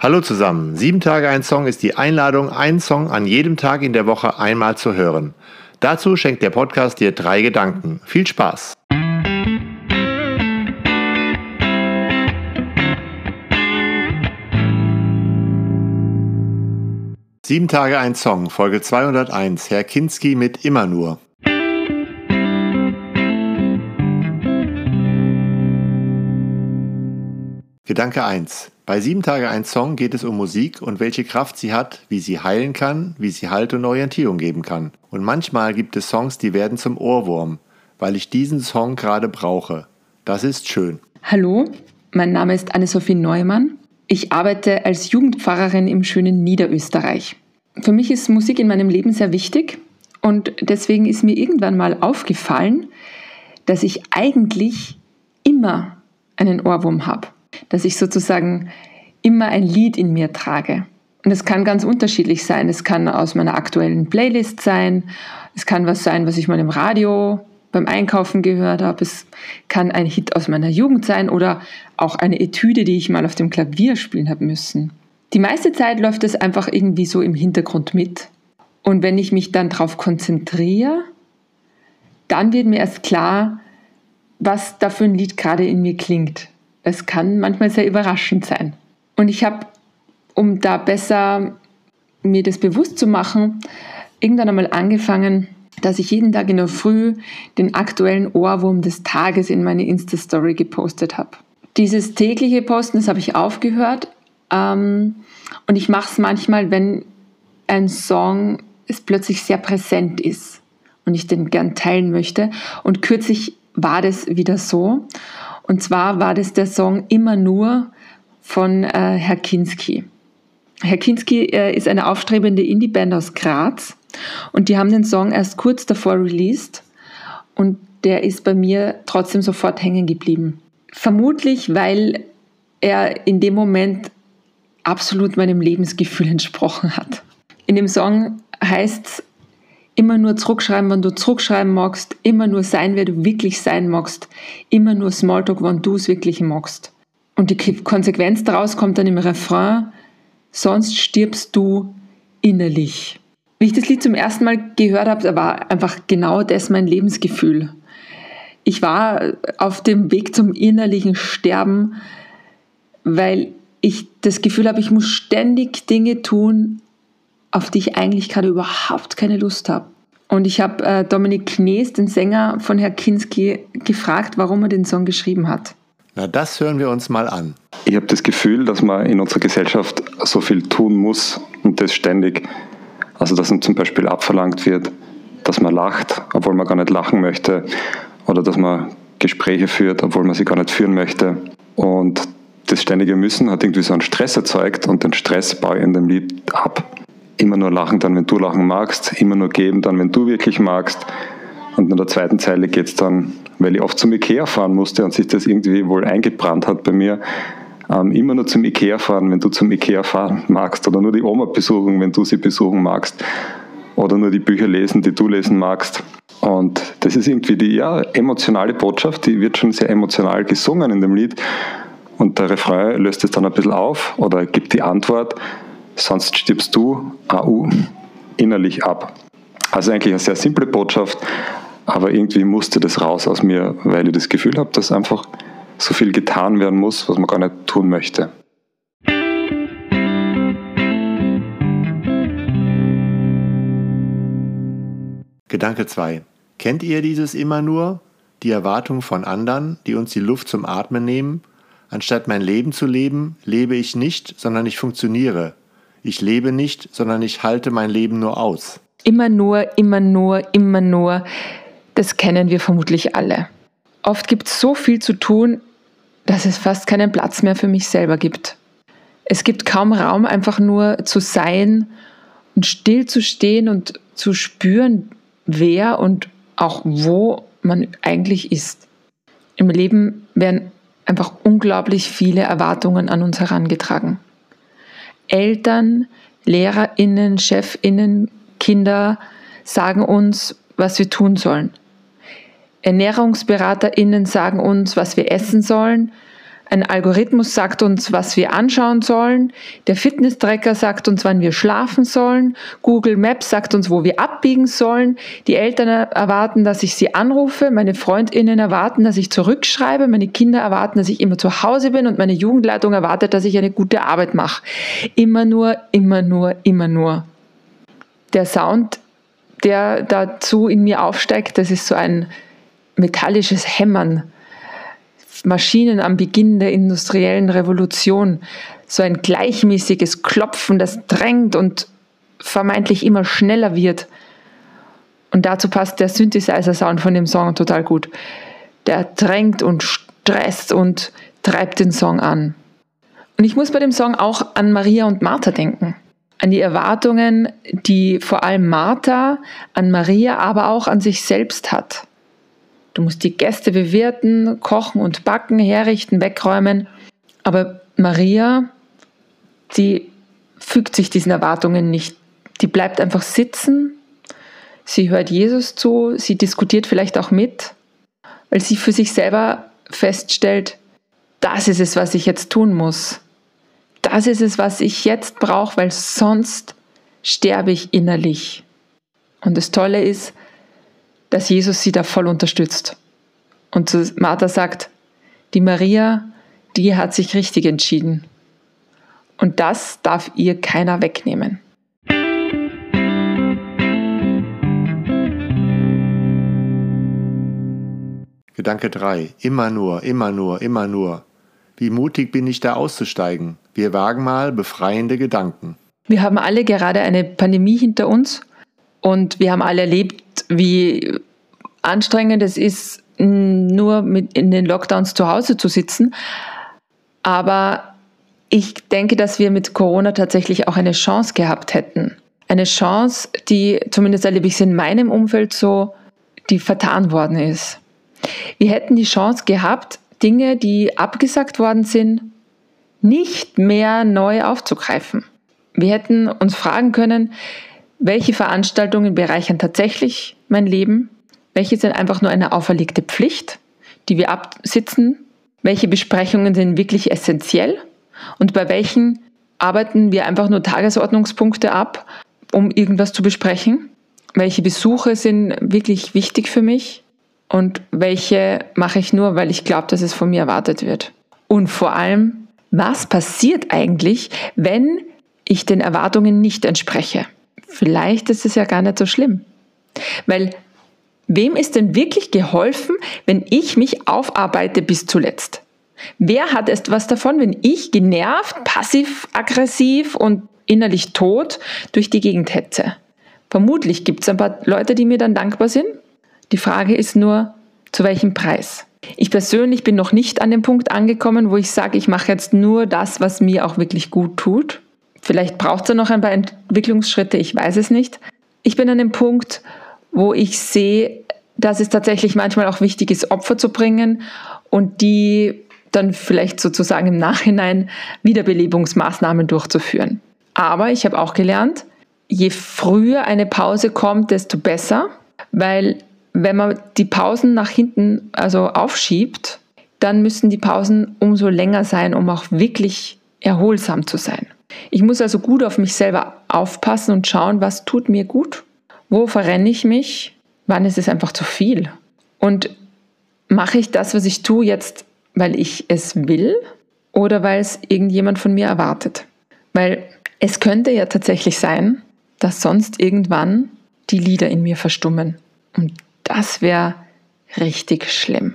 Hallo zusammen. Sieben Tage ein Song ist die Einladung, einen Song an jedem Tag in der Woche einmal zu hören. Dazu schenkt der Podcast dir drei Gedanken. Viel Spaß! Sieben Tage ein Song, Folge 201, Herr Kinski mit Immer nur. Gedanke 1. Bei Sieben Tage ein Song geht es um Musik und welche Kraft sie hat, wie sie heilen kann, wie sie Halt und Orientierung geben kann. Und manchmal gibt es Songs, die werden zum Ohrwurm, weil ich diesen Song gerade brauche. Das ist schön. Hallo, mein Name ist Anne-Sophie Neumann. Ich arbeite als Jugendpfarrerin im schönen Niederösterreich. Für mich ist Musik in meinem Leben sehr wichtig und deswegen ist mir irgendwann mal aufgefallen, dass ich eigentlich immer einen Ohrwurm habe dass ich sozusagen immer ein Lied in mir trage. Und es kann ganz unterschiedlich sein. Es kann aus meiner aktuellen Playlist sein. Es kann was sein, was ich mal im Radio beim Einkaufen gehört habe. Es kann ein Hit aus meiner Jugend sein oder auch eine Etüde, die ich mal auf dem Klavier spielen habe müssen. Die meiste Zeit läuft es einfach irgendwie so im Hintergrund mit. Und wenn ich mich dann darauf konzentriere, dann wird mir erst klar, was da für ein Lied gerade in mir klingt. Es kann manchmal sehr überraschend sein. Und ich habe, um da besser mir das bewusst zu machen, irgendwann einmal angefangen, dass ich jeden Tag in der Früh den aktuellen Ohrwurm des Tages in meine Insta-Story gepostet habe. Dieses tägliche Posten, das habe ich aufgehört. Ähm, und ich mache es manchmal, wenn ein Song es plötzlich sehr präsent ist und ich den gern teilen möchte. Und kürzlich war das wieder so. Und zwar war das der Song Immer nur von äh, Herr Kinski. Herr Kinski äh, ist eine aufstrebende Indie-Band aus Graz und die haben den Song erst kurz davor released und der ist bei mir trotzdem sofort hängen geblieben. Vermutlich, weil er in dem Moment absolut meinem Lebensgefühl entsprochen hat. In dem Song heißt es, Immer nur zurückschreiben, wenn du zurückschreiben magst. Immer nur sein, wer du wirklich sein magst. Immer nur Smalltalk, wenn du es wirklich magst. Und die Konsequenz daraus kommt dann im Refrain, sonst stirbst du innerlich. Wie ich das Lied zum ersten Mal gehört habe, war einfach genau das mein Lebensgefühl. Ich war auf dem Weg zum innerlichen Sterben, weil ich das Gefühl habe, ich muss ständig Dinge tun, auf die ich eigentlich gerade überhaupt keine Lust habe. Und ich habe äh, Dominik Knees, den Sänger von Herr Kinski, gefragt, warum er den Song geschrieben hat. Na, das hören wir uns mal an. Ich habe das Gefühl, dass man in unserer Gesellschaft so viel tun muss und das ständig. Also, dass uns zum Beispiel abverlangt wird, dass man lacht, obwohl man gar nicht lachen möchte. Oder dass man Gespräche führt, obwohl man sie gar nicht führen möchte. Und das ständige Müssen hat irgendwie so einen Stress erzeugt und den Stress baue ich in dem Lied ab immer nur lachen dann, wenn du lachen magst, immer nur geben dann, wenn du wirklich magst. Und in der zweiten Zeile geht es dann, weil ich oft zum Ikea fahren musste und sich das irgendwie wohl eingebrannt hat bei mir, ähm, immer nur zum Ikea fahren, wenn du zum Ikea fahren magst oder nur die Oma besuchen, wenn du sie besuchen magst oder nur die Bücher lesen, die du lesen magst. Und das ist irgendwie die ja, emotionale Botschaft, die wird schon sehr emotional gesungen in dem Lied. Und der Refrain löst es dann ein bisschen auf oder gibt die Antwort, sonst stirbst du, AU, innerlich ab. Also eigentlich eine sehr simple Botschaft, aber irgendwie musste das raus aus mir, weil ich das Gefühl habe, dass einfach so viel getan werden muss, was man gar nicht tun möchte. Gedanke 2. Kennt ihr dieses immer nur? Die Erwartung von anderen, die uns die Luft zum Atmen nehmen? Anstatt mein Leben zu leben, lebe ich nicht, sondern ich funktioniere. Ich lebe nicht, sondern ich halte mein Leben nur aus. Immer nur, immer nur, immer nur. Das kennen wir vermutlich alle. Oft gibt es so viel zu tun, dass es fast keinen Platz mehr für mich selber gibt. Es gibt kaum Raum, einfach nur zu sein und still zu stehen und zu spüren, wer und auch wo man eigentlich ist. Im Leben werden einfach unglaublich viele Erwartungen an uns herangetragen. Eltern, Lehrerinnen, Chefinnen, Kinder sagen uns, was wir tun sollen. Ernährungsberaterinnen sagen uns, was wir essen sollen. Ein Algorithmus sagt uns, was wir anschauen sollen. Der Fitness-Tracker sagt uns, wann wir schlafen sollen. Google Maps sagt uns, wo wir abbiegen sollen. Die Eltern erwarten, dass ich sie anrufe. Meine Freundinnen erwarten, dass ich zurückschreibe. Meine Kinder erwarten, dass ich immer zu Hause bin. Und meine Jugendleitung erwartet, dass ich eine gute Arbeit mache. Immer nur, immer nur, immer nur. Der Sound, der dazu in mir aufsteigt, das ist so ein metallisches Hämmern Maschinen am Beginn der industriellen Revolution, so ein gleichmäßiges Klopfen, das drängt und vermeintlich immer schneller wird. Und dazu passt der Synthesizer-Sound von dem Song total gut. Der drängt und stresst und treibt den Song an. Und ich muss bei dem Song auch an Maria und Martha denken. An die Erwartungen, die vor allem Martha an Maria, aber auch an sich selbst hat. Du musst die Gäste bewirten, kochen und backen, herrichten, wegräumen. Aber Maria, die fügt sich diesen Erwartungen nicht. Die bleibt einfach sitzen. Sie hört Jesus zu. Sie diskutiert vielleicht auch mit, weil sie für sich selber feststellt, das ist es, was ich jetzt tun muss. Das ist es, was ich jetzt brauche, weil sonst sterbe ich innerlich. Und das Tolle ist, dass Jesus sie da voll unterstützt. Und Martha sagt, die Maria, die hat sich richtig entschieden. Und das darf ihr keiner wegnehmen. Gedanke 3. Immer nur, immer nur, immer nur. Wie mutig bin ich da auszusteigen? Wir wagen mal befreiende Gedanken. Wir haben alle gerade eine Pandemie hinter uns und wir haben alle erlebt, wie anstrengend es ist, nur mit in den Lockdowns zu Hause zu sitzen. Aber ich denke, dass wir mit Corona tatsächlich auch eine Chance gehabt hätten. Eine Chance, die zumindest erlebe ich es in meinem Umfeld so, die vertan worden ist. Wir hätten die Chance gehabt, Dinge, die abgesagt worden sind, nicht mehr neu aufzugreifen. Wir hätten uns fragen können, welche Veranstaltungen bereichern tatsächlich mein Leben? Welche sind einfach nur eine auferlegte Pflicht, die wir absitzen? Welche Besprechungen sind wirklich essentiell? Und bei welchen arbeiten wir einfach nur Tagesordnungspunkte ab, um irgendwas zu besprechen? Welche Besuche sind wirklich wichtig für mich? Und welche mache ich nur, weil ich glaube, dass es von mir erwartet wird? Und vor allem, was passiert eigentlich, wenn ich den Erwartungen nicht entspreche? Vielleicht ist es ja gar nicht so schlimm. Weil wem ist denn wirklich geholfen, wenn ich mich aufarbeite bis zuletzt? Wer hat etwas davon, wenn ich genervt, passiv-aggressiv und innerlich tot durch die Gegend hetze? Vermutlich gibt es ein paar Leute, die mir dann dankbar sind. Die Frage ist nur, zu welchem Preis? Ich persönlich bin noch nicht an dem Punkt angekommen, wo ich sage, ich mache jetzt nur das, was mir auch wirklich gut tut. Vielleicht braucht es noch ein paar Entwicklungsschritte, ich weiß es nicht. Ich bin an dem Punkt, wo ich sehe, dass es tatsächlich manchmal auch wichtig ist, Opfer zu bringen und die dann vielleicht sozusagen im Nachhinein Wiederbelebungsmaßnahmen durchzuführen. Aber ich habe auch gelernt, je früher eine Pause kommt, desto besser, weil wenn man die Pausen nach hinten also aufschiebt, dann müssen die Pausen umso länger sein, um auch wirklich erholsam zu sein. Ich muss also gut auf mich selber aufpassen und schauen, was tut mir gut, wo verrenne ich mich, wann ist es einfach zu viel. Und mache ich das, was ich tue, jetzt, weil ich es will oder weil es irgendjemand von mir erwartet. Weil es könnte ja tatsächlich sein, dass sonst irgendwann die Lieder in mir verstummen. Und das wäre richtig schlimm.